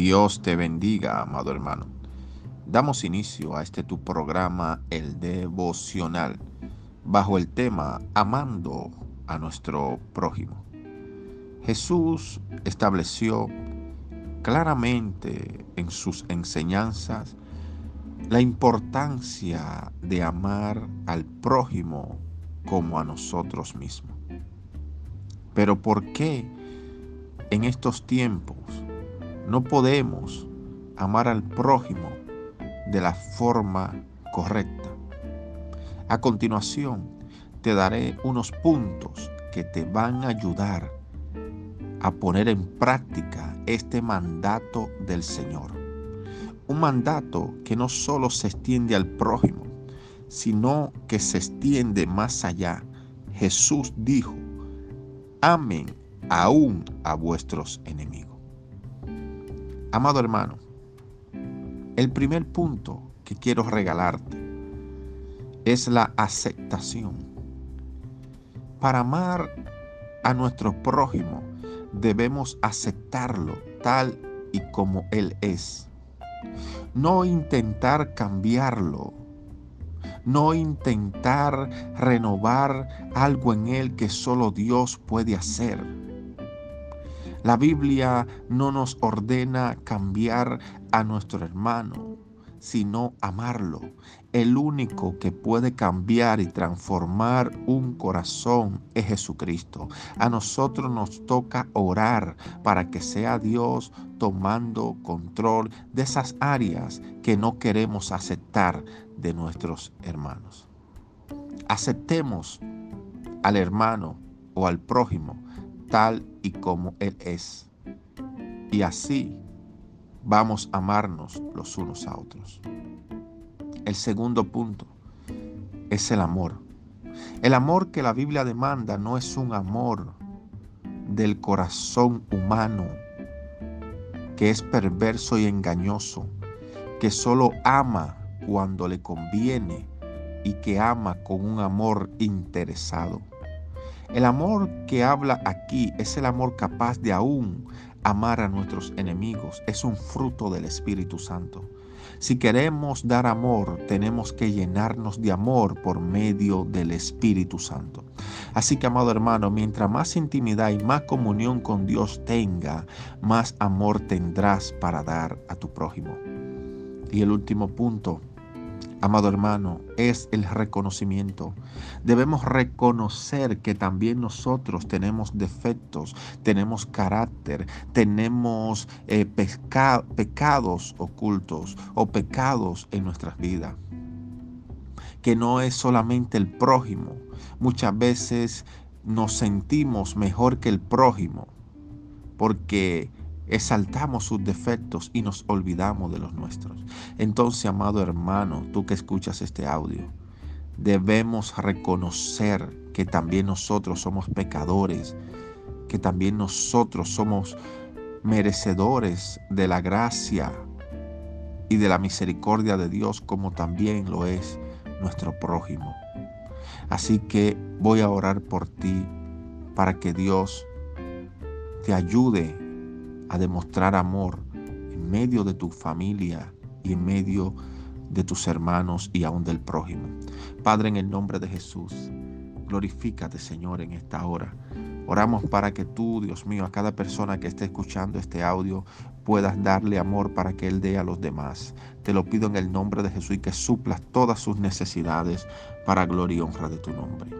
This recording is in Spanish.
Dios te bendiga, amado hermano. Damos inicio a este tu programa, el devocional, bajo el tema Amando a nuestro prójimo. Jesús estableció claramente en sus enseñanzas la importancia de amar al prójimo como a nosotros mismos. Pero ¿por qué en estos tiempos no podemos amar al prójimo de la forma correcta. A continuación, te daré unos puntos que te van a ayudar a poner en práctica este mandato del Señor. Un mandato que no solo se extiende al prójimo, sino que se extiende más allá. Jesús dijo, amen aún a vuestros enemigos. Amado hermano, el primer punto que quiero regalarte es la aceptación. Para amar a nuestro prójimo debemos aceptarlo tal y como Él es. No intentar cambiarlo. No intentar renovar algo en Él que solo Dios puede hacer la Biblia no nos ordena cambiar a nuestro hermano, sino amarlo. El único que puede cambiar y transformar un corazón es Jesucristo. A nosotros nos toca orar para que sea Dios tomando control de esas áreas que no queremos aceptar de nuestros hermanos. Aceptemos al hermano o al prójimo tal y como Él es. Y así vamos a amarnos los unos a otros. El segundo punto es el amor. El amor que la Biblia demanda no es un amor del corazón humano, que es perverso y engañoso, que solo ama cuando le conviene y que ama con un amor interesado. El amor que habla aquí es el amor capaz de aún amar a nuestros enemigos. Es un fruto del Espíritu Santo. Si queremos dar amor, tenemos que llenarnos de amor por medio del Espíritu Santo. Así que, amado hermano, mientras más intimidad y más comunión con Dios tenga, más amor tendrás para dar a tu prójimo. Y el último punto amado hermano, es el reconocimiento. Debemos reconocer que también nosotros tenemos defectos, tenemos carácter, tenemos eh, pecados ocultos o pecados en nuestras vidas. Que no es solamente el prójimo. Muchas veces nos sentimos mejor que el prójimo porque exaltamos sus defectos y nos olvidamos de los nuestros. Entonces, amado hermano, tú que escuchas este audio, debemos reconocer que también nosotros somos pecadores, que también nosotros somos merecedores de la gracia y de la misericordia de Dios como también lo es nuestro prójimo. Así que voy a orar por ti para que Dios te ayude a demostrar amor en medio de tu familia y en medio de tus hermanos y aún del prójimo. Padre, en el nombre de Jesús, glorifícate, Señor, en esta hora. Oramos para que tú, Dios mío, a cada persona que esté escuchando este audio, puedas darle amor para que Él dé a los demás. Te lo pido en el nombre de Jesús y que suplas todas sus necesidades para gloria y honra de tu nombre.